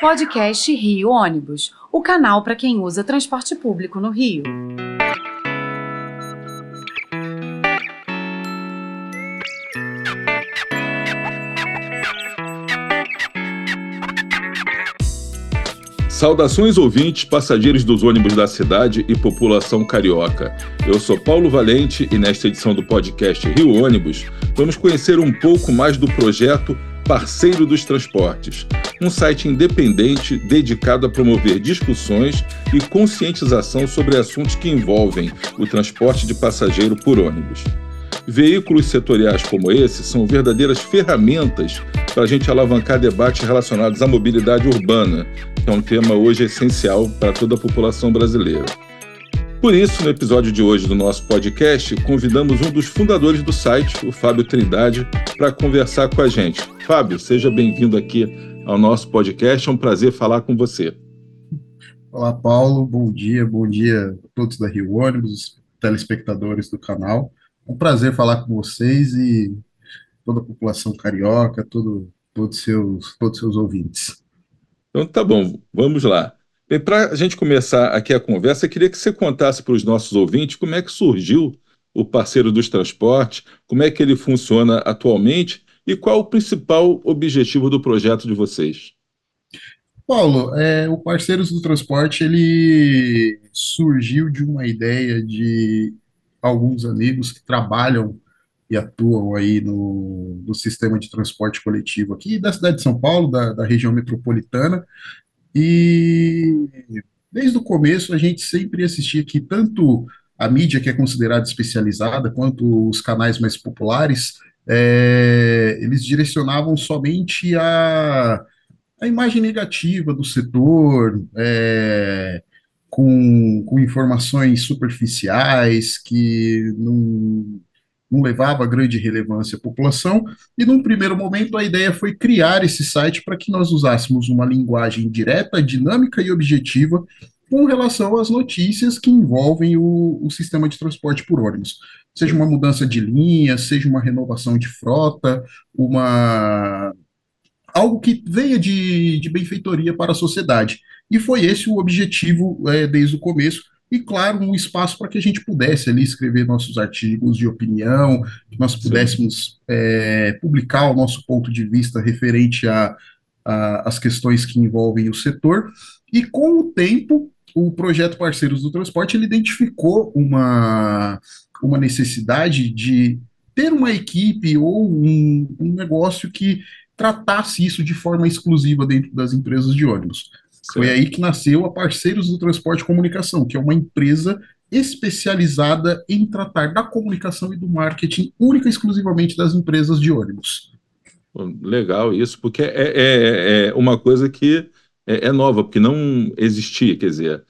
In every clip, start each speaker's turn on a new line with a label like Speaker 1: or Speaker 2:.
Speaker 1: Podcast Rio Ônibus, o canal para quem usa transporte público no Rio.
Speaker 2: Saudações ouvintes, passageiros dos ônibus da cidade e população carioca. Eu sou Paulo Valente e nesta edição do podcast Rio Ônibus vamos conhecer um pouco mais do projeto Parceiro dos Transportes, um site independente dedicado a promover discussões e conscientização sobre assuntos que envolvem o transporte de passageiro por ônibus. Veículos setoriais como esse são verdadeiras ferramentas para a gente alavancar debates relacionados à mobilidade urbana, que é um tema hoje essencial para toda a população brasileira. Por isso, no episódio de hoje do nosso podcast, convidamos um dos fundadores do site, o Fábio Trindade, para conversar com a gente. Fábio, seja bem-vindo aqui ao nosso podcast. É um prazer falar com você.
Speaker 3: Olá, Paulo. Bom dia, bom dia a todos da Rio Ônibus, telespectadores do canal. É um prazer falar com vocês e toda a população carioca, todo, todos seus todos seus ouvintes.
Speaker 2: Então tá bom, vamos lá. Para a gente começar aqui a conversa, eu queria que você contasse para os nossos ouvintes como é que surgiu o parceiro dos transportes, como é que ele funciona atualmente e qual o principal objetivo do projeto de vocês.
Speaker 3: Paulo, é, o Parceiros do Transporte ele surgiu de uma ideia de alguns amigos que trabalham e atuam aí no, no sistema de transporte coletivo aqui da cidade de São Paulo, da, da região metropolitana, e desde o começo a gente sempre assistia que tanto a mídia que é considerada especializada, quanto os canais mais populares, é, eles direcionavam somente a, a imagem negativa do setor, é, com, com informações superficiais que não, não levava grande relevância à população, e num primeiro momento a ideia foi criar esse site para que nós usássemos uma linguagem direta, dinâmica e objetiva com relação às notícias que envolvem o, o sistema de transporte por ônibus. Seja uma mudança de linha, seja uma renovação de frota, uma algo que venha de, de benfeitoria para a sociedade. E foi esse o objetivo é, desde o começo. E, claro, um espaço para que a gente pudesse ali escrever nossos artigos de opinião, que nós pudéssemos é, publicar o nosso ponto de vista referente às questões que envolvem o setor. E, com o tempo, o projeto Parceiros do Transporte ele identificou uma, uma necessidade de ter uma equipe ou um, um negócio que tratasse isso de forma exclusiva dentro das empresas de ônibus. Foi aí que nasceu a Parceiros do Transporte e Comunicação, que é uma empresa especializada em tratar da comunicação e do marketing única e exclusivamente das empresas de ônibus.
Speaker 2: Legal isso, porque é, é, é uma coisa que é, é, nova, porque não existia, quer dizer,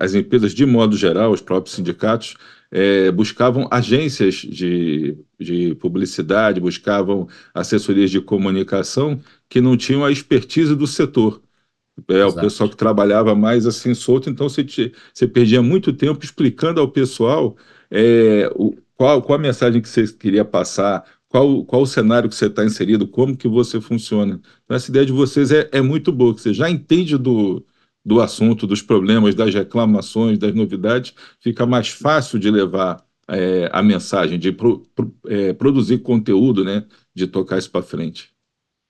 Speaker 2: as empresas, de modo geral, os próprios sindicatos, é, buscavam agências de, de publicidade, buscavam assessorias de comunicação que não tinham a expertise do setor. É, o pessoal que trabalhava mais assim solto, então você, te, você perdia muito tempo explicando ao pessoal é, o, qual, qual a mensagem que você queria passar, qual, qual o cenário que você está inserido, como que você funciona. Então, essa ideia de vocês é, é muito boa, que você já entende do, do assunto, dos problemas, das reclamações, das novidades, fica mais fácil de levar é, a mensagem, de pro, pro, é, produzir conteúdo, né, de tocar isso para frente.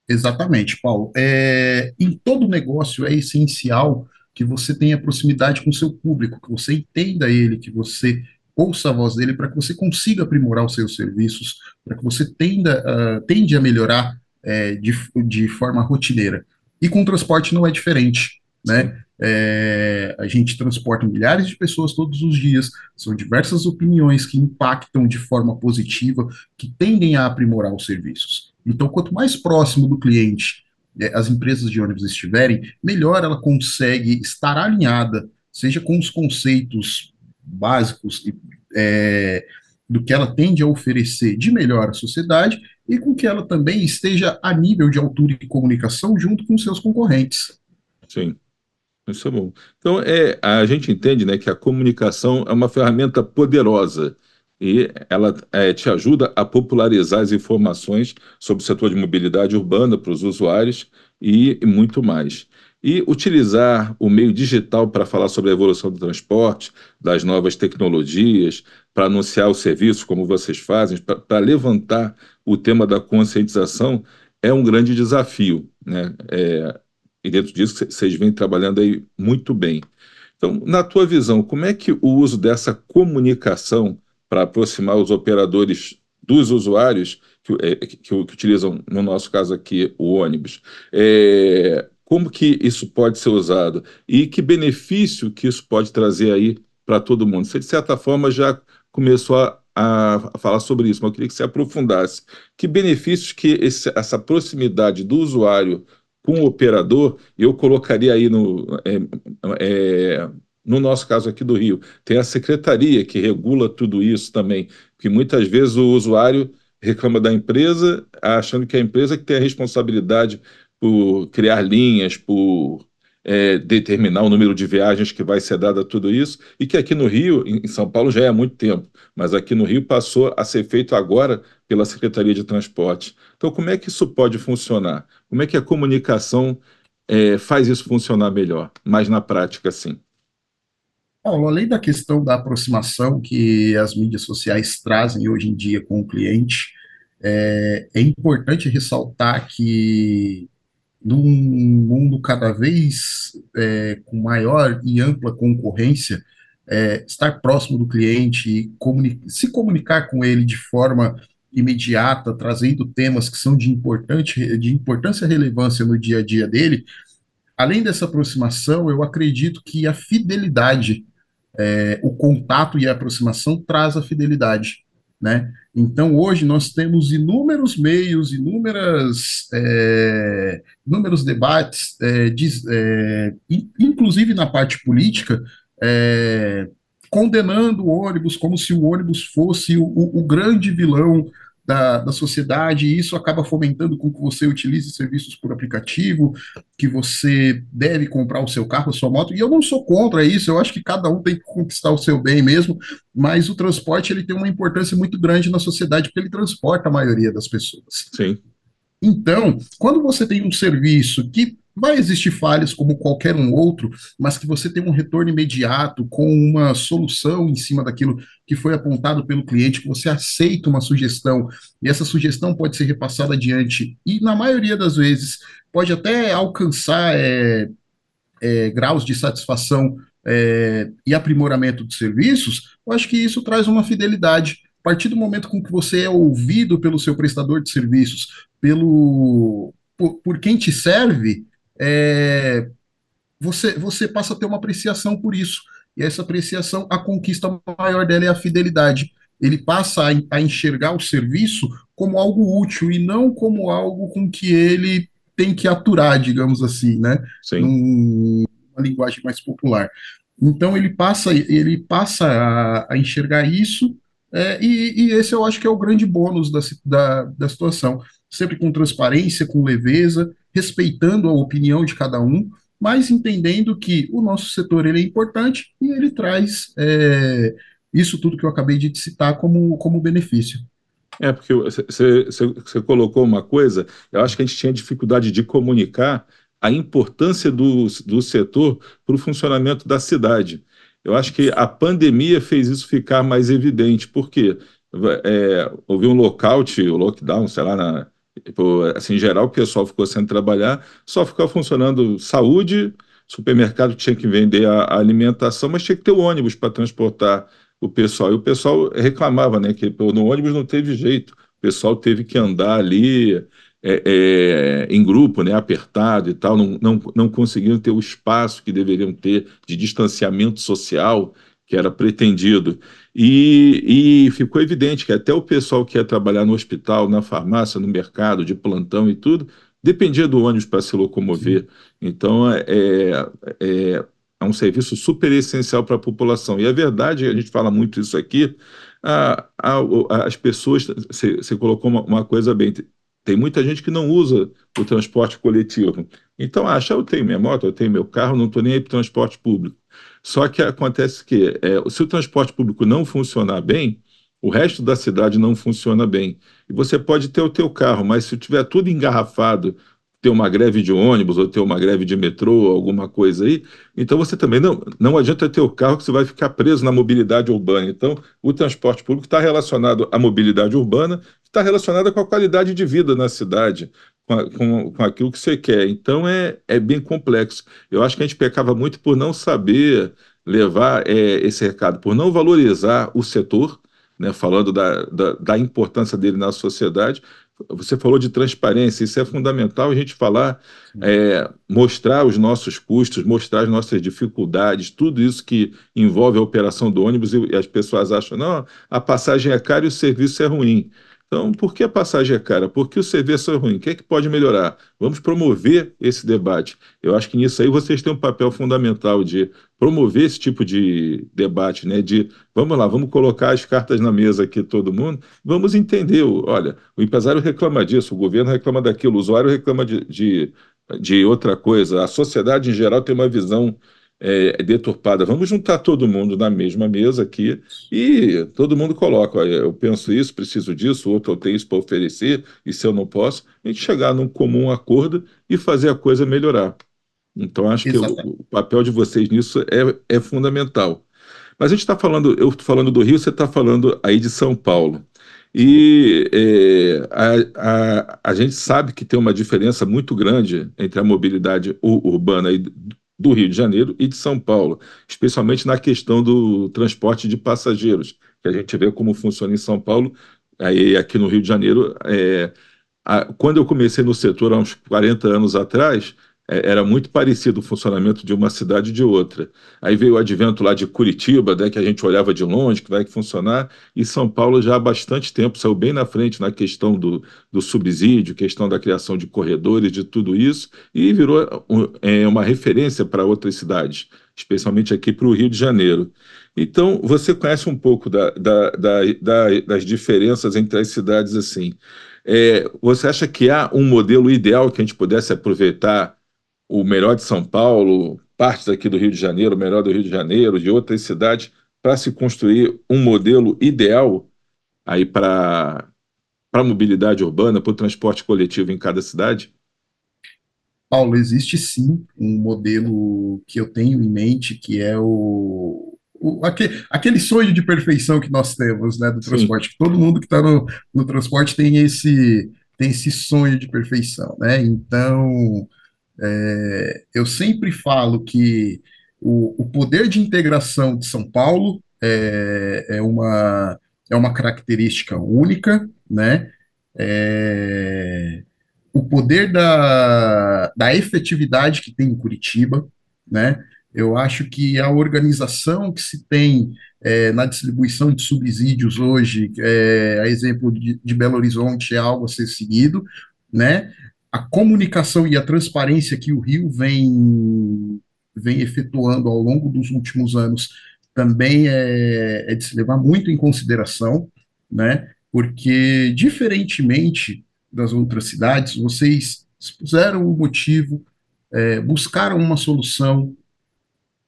Speaker 3: Exatamente, Paulo. É, em todo negócio é essencial que você tenha proximidade com o seu público, que você entenda ele, que você ouça a voz dele, para que você consiga aprimorar os seus serviços, para que você tenda, uh, tende a melhorar é, de, de forma rotineira. E com o transporte não é diferente. Né? É, a gente transporta milhares de pessoas todos os dias, são diversas opiniões que impactam de forma positiva, que tendem a aprimorar os serviços. Então, quanto mais próximo do cliente é, as empresas de ônibus estiverem, melhor ela consegue estar alinhada, seja com os conceitos básicos é, do que ela tende a oferecer de melhor à sociedade e com que ela também esteja a nível de altura e comunicação junto com seus concorrentes.
Speaker 2: Sim. Isso é bom. Então, é, a gente entende né, que a comunicação é uma ferramenta poderosa e ela é, te ajuda a popularizar as informações sobre o setor de mobilidade urbana para os usuários e, e muito mais. E utilizar o meio digital para falar sobre a evolução do transporte, das novas tecnologias, para anunciar os serviços, como vocês fazem, para levantar o tema da conscientização, é um grande desafio. Né? É, e dentro disso, vocês vêm trabalhando aí muito bem. Então, na tua visão, como é que o uso dessa comunicação para aproximar os operadores dos usuários que, é, que, que, utilizam, no nosso caso aqui, o ônibus, é, como que isso pode ser usado e que benefício que isso pode trazer aí para todo mundo? Você, de certa forma, já começou a, a, falar sobre isso, mas eu queria que você aprofundasse. Que benefícios que esse, essa proximidade do usuário com o operador, eu colocaria aí no, é, é, no nosso caso aqui do Rio, tem a secretaria que regula tudo isso também, que muitas vezes o usuário reclama da empresa, achando que é a empresa que tem a responsabilidade por criar linhas, por é, determinar o número de viagens que vai ser dado a tudo isso, e que aqui no Rio, em São Paulo já é há muito tempo, mas aqui no Rio passou a ser feito agora pela Secretaria de Transporte. Então, como é que isso pode funcionar? Como é que a comunicação é, faz isso funcionar melhor, mais na prática, sim?
Speaker 3: Paulo, além da questão da aproximação que as mídias sociais trazem hoje em dia com o cliente, é, é importante ressaltar que num mundo cada vez é, com maior e ampla concorrência, é, estar próximo do cliente comuni se comunicar com ele de forma imediata, trazendo temas que são de, importante, de importância e relevância no dia a dia dele, além dessa aproximação, eu acredito que a fidelidade, é, o contato e a aproximação traz a fidelidade. Né? Então, hoje nós temos inúmeros meios, inúmeras, é, inúmeros debates, é, de, é, inclusive na parte política, é, condenando o ônibus como se o ônibus fosse o, o grande vilão da, da sociedade, e isso acaba fomentando com que você utilize serviços por aplicativo, que você deve comprar o seu carro, a sua moto, e eu não sou contra isso, eu acho que cada um tem que conquistar o seu bem mesmo, mas o transporte ele tem uma importância muito grande na sociedade, porque ele transporta a maioria das pessoas.
Speaker 2: Sim.
Speaker 3: Então, quando você tem um serviço que Vai existir falhas como qualquer um outro, mas que você tem um retorno imediato com uma solução em cima daquilo que foi apontado pelo cliente, que você aceita uma sugestão e essa sugestão pode ser repassada adiante e, na maioria das vezes, pode até alcançar é, é, graus de satisfação é, e aprimoramento de serviços, eu acho que isso traz uma fidelidade. A partir do momento com que você é ouvido pelo seu prestador de serviços, pelo por, por quem te serve, é, você, você passa a ter uma apreciação por isso. E essa apreciação, a conquista maior dela é a fidelidade. Ele passa a, a enxergar o serviço como algo útil e não como algo com que ele tem que aturar, digamos assim, né?
Speaker 2: Sim.
Speaker 3: Num, uma linguagem mais popular. Então ele passa, ele passa a, a enxergar isso, é, e, e, esse eu acho que é o grande bônus da, da, da situação. Sempre com transparência, com leveza, respeitando a opinião de cada um, mas entendendo que o nosso setor ele é importante e ele traz é, isso tudo que eu acabei de citar como, como benefício.
Speaker 2: É, porque você colocou uma coisa, eu acho que a gente tinha dificuldade de comunicar a importância do, do setor para o funcionamento da cidade. Eu acho que a pandemia fez isso ficar mais evidente, porque é, houve um lockout, o lockdown, sei lá, na, Tipo, assim, em geral, o pessoal ficou sem trabalhar, só ficou funcionando saúde, supermercado tinha que vender a, a alimentação, mas tinha que ter o ônibus para transportar o pessoal. E o pessoal reclamava, né, que no ônibus não teve jeito, o pessoal teve que andar ali é, é, em grupo, né, apertado e tal, não, não, não conseguiam ter o espaço que deveriam ter de distanciamento social que era pretendido. E, e, ficou evidente que até o pessoal que ia trabalhar no hospital, na farmácia, no mercado, de plantão e tudo, dependia do ônibus para se locomover. Sim. Então, é, é, é, um serviço super essencial para a população. E é verdade, a gente fala muito isso aqui, a, a, as pessoas, você colocou uma, uma coisa bem, tem muita gente que não usa o transporte coletivo. Então, acha, eu tenho minha moto, eu tenho meu carro, não estou nem aí para o transporte público. Só que acontece que, é, se o transporte público não funcionar bem, o resto da cidade não funciona bem. E você pode ter o teu carro, mas se tiver tudo engarrafado, ter uma greve de ônibus ou ter uma greve de metrô, alguma coisa aí. Então você também não, não adianta ter o carro que você vai ficar preso na mobilidade urbana. Então o transporte público está relacionado à mobilidade urbana, está relacionado com a qualidade de vida na cidade, com, com, aquilo que você quer. Então é, é bem complexo. Eu acho que a gente pecava muito por não saber levar é, esse recado, por não valorizar o setor, né, falando da, da, da importância dele na sociedade, você falou de transparência, isso é fundamental a gente falar, é, mostrar os nossos custos, mostrar as nossas dificuldades, tudo isso que envolve a operação do ônibus e, e as pessoas acham, não, a passagem é cara e o serviço é ruim. Então, por que a passagem é cara? Por que o serviço é ruim? O que é que pode melhorar? Vamos promover esse debate. Eu acho que nisso aí vocês têm um papel fundamental de promover esse tipo de debate, né? De vamos lá, vamos colocar as cartas na mesa aqui, todo mundo, vamos entender. Olha, o empresário reclama disso, o governo reclama daquilo, o usuário reclama de, de, de outra coisa, a sociedade em geral tem uma visão é, deturpada. Vamos juntar todo mundo na mesma mesa aqui e todo mundo coloca, olha, eu penso isso, preciso disso, outro eu tenho isso para oferecer, e se eu não posso, a gente chegar num comum acordo e fazer a coisa melhorar. Então, acho Exatamente. que o, o, papel de vocês nisso é, é fundamental. Mas a gente está falando, eu estou falando do Rio, você está falando aí de São Paulo. E é, a, a, a gente sabe que tem uma diferença muito grande entre a mobilidade urbana do Rio de Janeiro e de São Paulo, especialmente na questão do transporte de passageiros, que a gente vê como funciona em São Paulo, aí aqui no Rio de Janeiro. É, a, quando eu comecei no setor há uns 40 anos atrás, era muito parecido o funcionamento de uma cidade e de outra. Aí veio o advento lá de Curitiba, né, que a gente olhava de longe, que vai funcionar, e São Paulo já há bastante tempo saiu bem na frente na questão do, do subsídio, questão da criação de corredores, de tudo isso, e virou é, uma referência para outras cidades, especialmente aqui para o Rio de Janeiro. Então, você conhece um pouco da, da, da, das diferenças entre as cidades assim. É, você acha que há um modelo ideal que a gente pudesse aproveitar o melhor de São Paulo, partes aqui do Rio de Janeiro, o melhor do Rio de Janeiro, de outras cidades, para se construir um modelo ideal aí para a mobilidade urbana, para o transporte coletivo em cada cidade?
Speaker 3: Paulo, existe sim um modelo que eu tenho em mente, que é o, o aquele, aquele, sonho de perfeição que nós temos, né, do transporte. Todo mundo que está no, no transporte tem esse, tem esse sonho de perfeição, né? Então, é, eu sempre falo que o, o, poder de integração de São Paulo é, é, uma, é uma característica única, né? É, o poder da, da efetividade que tem em Curitiba, né? Eu acho que a organização que se tem é, na distribuição de subsídios hoje, é, a exemplo de, de Belo Horizonte, é algo a ser seguido, né? A comunicação e a transparência que o Rio vem, vem efetuando ao longo dos últimos anos também é, é de se levar muito em consideração, né? Porque, diferentemente das outras cidades, vocês expuseram o motivo, é, buscaram uma solução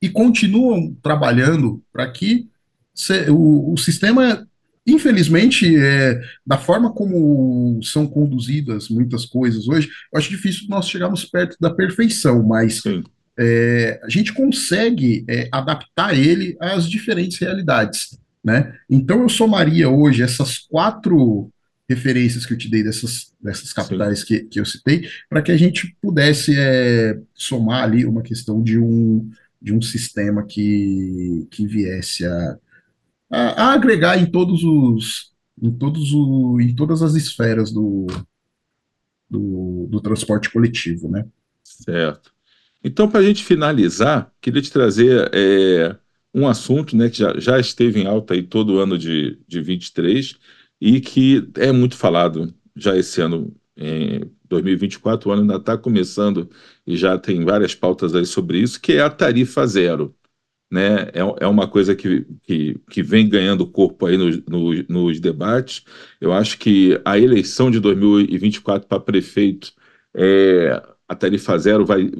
Speaker 3: e continuam trabalhando para que o, o sistema Infelizmente, é, da forma como são conduzidas muitas coisas hoje, eu acho difícil nós chegarmos perto da perfeição, mas é, a gente consegue é, adaptar ele às diferentes realidades. Né? Então, eu somaria hoje essas quatro referências que eu te dei dessas, dessas capitais que, que eu citei, para que a gente pudesse é, somar ali uma questão de um, de um sistema que, que viesse a a, a agregar em todos os em todos o, em todas as esferas do, do, do transporte coletivo, né?
Speaker 2: Certo. Então, para a gente finalizar, queria te trazer é, um assunto né, que já, já esteve em alta aí todo ano de, de 23 e que é muito falado já esse ano, em 2024, o ano ainda está começando e já tem várias pautas aí sobre isso, que é a tarifa zero né, é, é uma coisa que, que, que vem ganhando corpo aí nos, nos, nos debates. Eu acho que a eleição de 2024 para prefeito, é, a tarifa zero vai,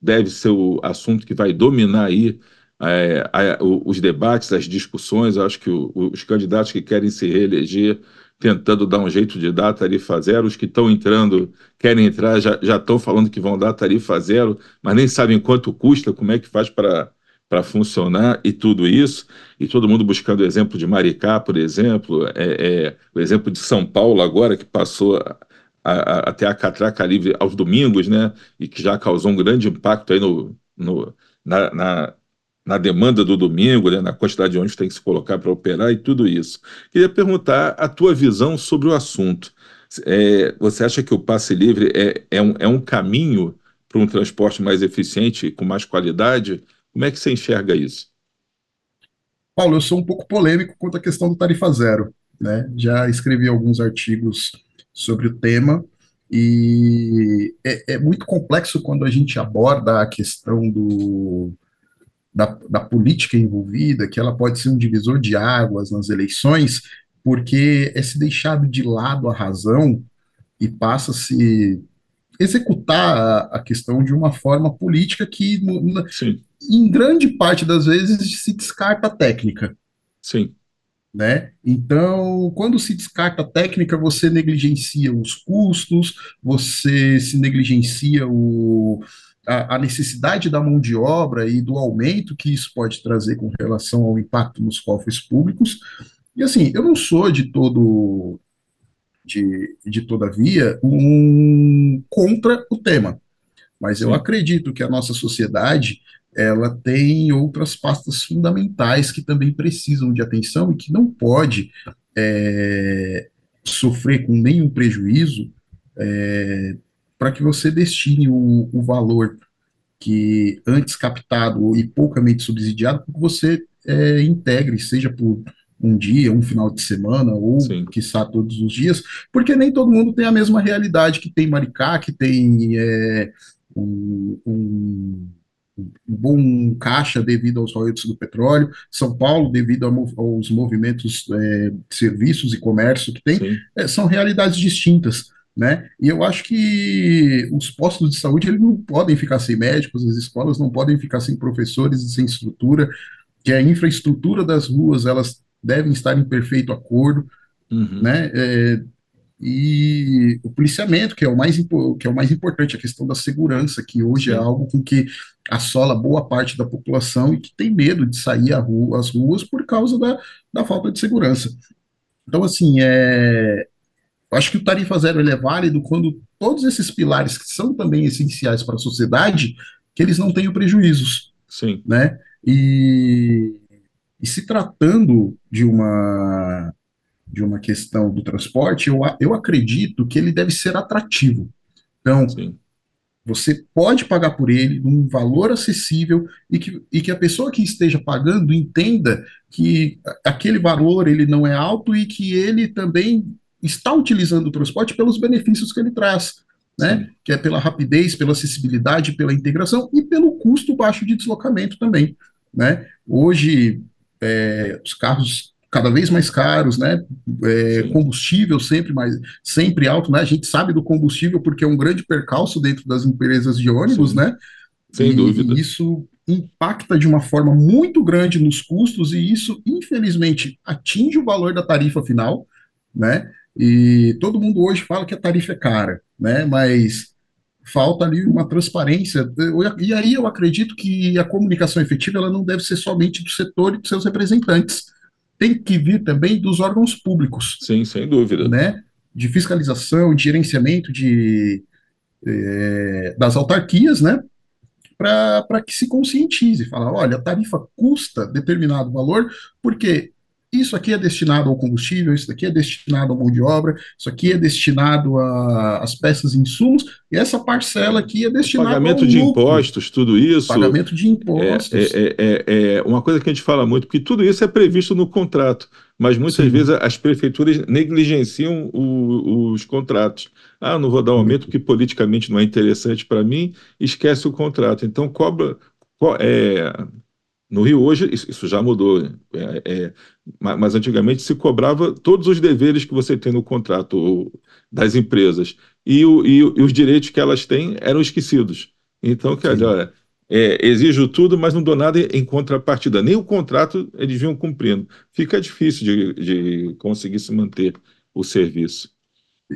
Speaker 2: deve ser o assunto que vai dominar aí é, a, os debates, as discussões. Eu acho que o, os candidatos que querem se reeleger tentando dar um jeito de dar tarifa zero, os que estão entrando, querem entrar, já, estão falando que vão dar tarifa zero, mas nem sabem quanto custa, como é que faz para para funcionar e tudo isso, e todo mundo buscando o exemplo de Maricá, por exemplo, é, é, o exemplo de São Paulo agora, que passou a, a, até a catraca livre aos domingos, né, e que já causou um grande impacto aí no, no na, na, na, demanda do domingo, né, na quantidade de ônibus que tem que se colocar para operar e tudo isso. Queria perguntar a tua visão sobre o assunto. É, você acha que o passe livre é, é, um, é um caminho para um transporte mais eficiente, com mais qualidade? Como é que você enxerga isso?
Speaker 3: Paulo, eu sou um pouco polêmico quanto à questão do tarifa zero. Né? Já escrevi alguns artigos sobre o tema e é, é muito complexo quando a gente aborda a questão do, da, da, política envolvida, que ela pode ser um divisor de águas nas eleições, porque é se deixado de lado a razão e passa-se executar a, questão de uma forma política que, Sim em grande parte das vezes se descarta a técnica.
Speaker 2: Sim.
Speaker 3: Né? Então, quando se descarta a técnica, você negligencia os custos, você se negligencia o, a, a, necessidade da mão de obra e do aumento que isso pode trazer com relação ao impacto nos cofres públicos. E assim, eu não sou de todo de, de todavia um contra o tema, mas eu acredito que a nossa sociedade ela tem outras pastas fundamentais que também precisam de atenção e que não pode é, sofrer com nenhum prejuízo é, para que você destine o, o, valor que antes captado e poucamente subsidiado, que você é, integre, seja por um dia, um final de semana, ou, Sim. quiçá, todos os dias, porque nem todo mundo tem a mesma realidade que tem Maricá, que tem é, um, um um bom caixa devido aos royalties do petróleo, São Paulo devido aos movimentos é, de serviços e comércio que tem, é, são realidades distintas. Né? E eu acho que os postos de saúde eles não podem ficar sem médicos, as escolas não podem ficar sem professores e sem estrutura, que a infraestrutura das ruas elas devem estar em perfeito acordo, uhum. né? É, e o policiamento, que é o mais, que é o mais importante, a questão da segurança, que hoje é algo com que assola boa parte da população e que tem medo de sair rua, às ruas por causa da, da falta de segurança. Então, assim, é, acho que o tarifa zero é válido quando todos esses pilares que são também essenciais para a sociedade, que eles não tenham prejuízos.
Speaker 2: Sim.
Speaker 3: Né? E, e se tratando de uma de uma questão do transporte, eu, eu acredito que ele deve ser atrativo. Então, Sim. você pode pagar por ele num valor acessível e que, e que a pessoa que esteja pagando entenda que aquele valor ele não é alto e que ele também está utilizando o transporte pelos benefícios que ele traz. Né? Que é pela rapidez, pela acessibilidade, pela integração e pelo custo baixo de deslocamento também. Né? Hoje, é, os carros cada vez mais caros, né? É, combustível sempre mais sempre alto, né? A gente sabe do combustível porque é um grande percalço dentro das empresas de ônibus, Sim. né?
Speaker 2: Sem e, dúvida.
Speaker 3: Isso impacta de uma forma muito grande nos custos e isso, infelizmente, atinge o valor da tarifa final, né? E todo mundo hoje fala que a tarifa é cara, né? Mas falta ali uma transparência. E aí eu acredito que a comunicação efetiva ela não deve ser somente do setor e dos seus representantes tem que vir também dos órgãos públicos.
Speaker 2: Sim, sem dúvida.
Speaker 3: Né? De fiscalização, de gerenciamento de, é, das autarquias, né? Para que se conscientize, falar, olha, a tarifa custa determinado valor, porque isso aqui é destinado ao combustível, isso aqui é destinado à mão de obra, isso aqui é destinado às peças e insumos, e essa parcela aqui é destinada
Speaker 2: pagamento de lucro. impostos, tudo isso.
Speaker 3: Pagamento de impostos.
Speaker 2: É, é, é, é, uma coisa que a gente fala muito, porque tudo isso é previsto no contrato, mas muitas Sim. vezes as prefeituras negligenciam o, os contratos. Ah, não vou dar um aumento porque politicamente não é interessante para mim, esquece o contrato. Então cobra. É, no Rio hoje isso já mudou, é, é, mas antigamente se cobrava todos os deveres que você tem no contrato das empresas e, o, e, e os direitos que elas têm eram esquecidos. Então, quer dizer, olha, é, exijo tudo, mas não dou nada em contrapartida. Nem o contrato eles vinham cumprindo. Fica difícil de, de conseguir se manter o serviço.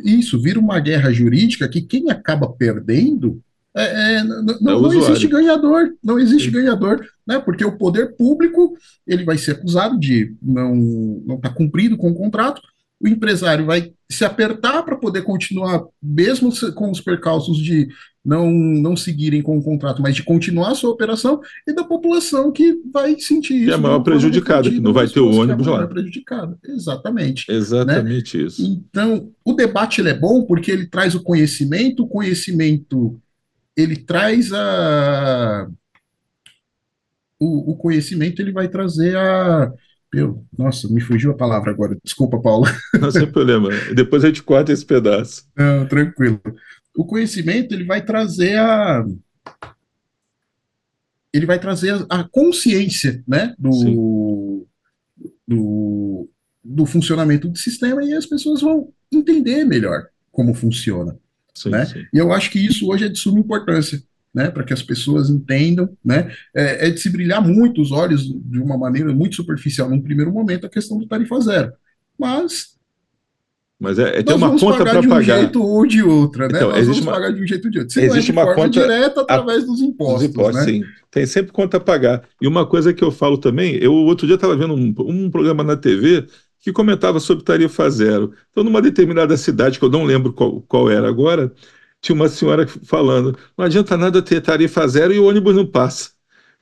Speaker 3: Isso, vira uma guerra jurídica que quem acaba perdendo é, é, não, não, não existe ganhador, não existe Sim. ganhador, né? Porque o poder público ele vai ser acusado de não não estar tá cumprido com o contrato, o empresário vai se apertar para poder continuar, mesmo com os percalços de não, não seguirem com o contrato, mas de continuar a sua operação, e da população que vai sentir isso.
Speaker 2: Que é maior prejudicada, que não vai ter o ônibus é lá.
Speaker 3: prejudicada, exatamente.
Speaker 2: Exatamente né? isso.
Speaker 3: Então, o debate ele é bom porque ele traz o conhecimento, o conhecimento ele traz a. O, o conhecimento ele vai trazer a eu, nossa, me fugiu a palavra agora. Desculpa, Paulo.
Speaker 2: Não, sem problema. Depois a gente corta esse pedaço.
Speaker 3: Não, tranquilo. O conhecimento ele vai trazer a ele vai trazer a consciência, né, do, do, do funcionamento do sistema e as pessoas vão entender melhor como funciona, sim, né? Sim. E eu acho que isso hoje é de suma importância né, para que as pessoas entendam, né, é, é, de se brilhar muito os olhos de uma maneira muito superficial num primeiro momento a questão do tarifa zero, mas
Speaker 2: mas é, é tem uma conta para pagar
Speaker 3: de
Speaker 2: um
Speaker 3: jeito ou de outra, né?
Speaker 2: Então,
Speaker 3: Nós
Speaker 2: existe
Speaker 3: vamos
Speaker 2: uma,
Speaker 3: pagar de um jeito ou de outro.
Speaker 2: Se existe é uma conta
Speaker 3: direta através a, dos impostos, dos impostos, né?
Speaker 2: sim. Tem sempre conta a pagar. E uma coisa que eu falo também, eu outro dia estava vendo um, um programa na TV que comentava sobre tarifa zero. Então, numa determinada cidade, que eu não lembro qual, qual era agora, tinha uma senhora falando: não adianta nada ter tarifa zero e o ônibus não passa.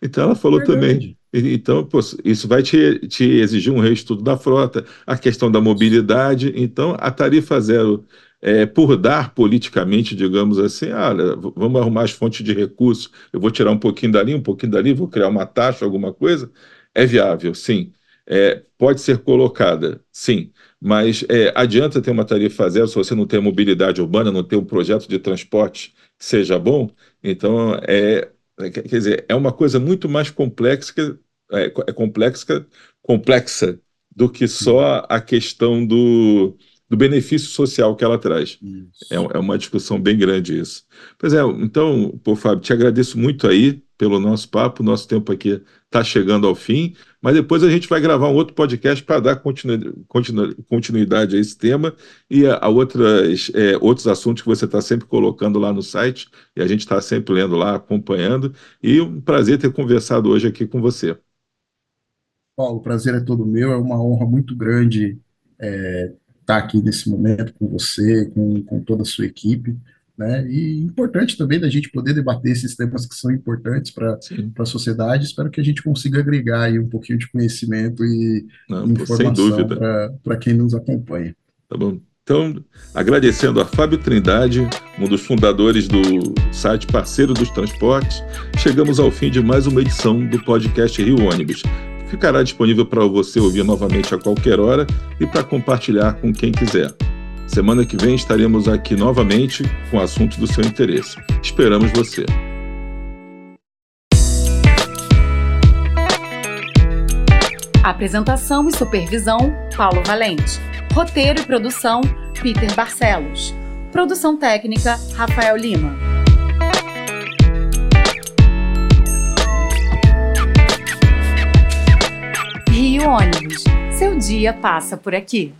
Speaker 2: Então ela falou também. Então, isso vai te, te, exigir um reestudo da frota, a questão da mobilidade. Então, a tarifa zero, é, por dar politicamente, digamos assim, olha, vamos arrumar as fontes de recursos, eu vou tirar um pouquinho dali, um pouquinho dali, vou criar uma taxa, alguma coisa, é viável, sim. É, pode ser colocada, sim. Mas é, adianta ter uma tarifa zero se você não tem mobilidade urbana, não tem um projeto de transporte que seja bom? Então, é, é quer dizer, é uma coisa muito mais complexa, é, é complexa, complexa do que só a questão do, do benefício social que ela traz. É, é, uma discussão bem grande isso. Pois é, então, pô, Fábio, te agradeço muito aí pelo nosso papo, nosso tempo aqui está chegando ao fim, mas depois a gente vai gravar um outro podcast para dar continu, continu, continuidade a esse tema e a, a outras, é, outros assuntos que você está sempre colocando lá no site e a gente está sempre lendo lá, acompanhando. E um prazer ter conversado hoje aqui com você.
Speaker 3: Paulo, o prazer é todo meu, é uma honra muito grande é, estar aqui nesse momento com você, com, com toda a sua equipe né? E importante também da gente poder debater esses temas que são importantes para a sociedade. Espero que a gente consiga agregar aí um pouquinho de conhecimento e
Speaker 2: Não, informação
Speaker 3: para quem nos acompanha.
Speaker 2: Tá bom. Então, agradecendo a Fábio Trindade, um dos fundadores do site Parceiro dos Transportes, chegamos ao fim de mais uma edição do podcast Rio Ônibus. Ficará disponível para você ouvir novamente a qualquer hora e para compartilhar com quem quiser. Semana que vem estaremos aqui novamente com assunto do seu interesse. Esperamos você.
Speaker 1: Apresentação e supervisão: Paulo Valente. Roteiro e produção: Peter Barcelos. Produção técnica: Rafael Lima. Rio Ônibus. Seu dia passa por aqui.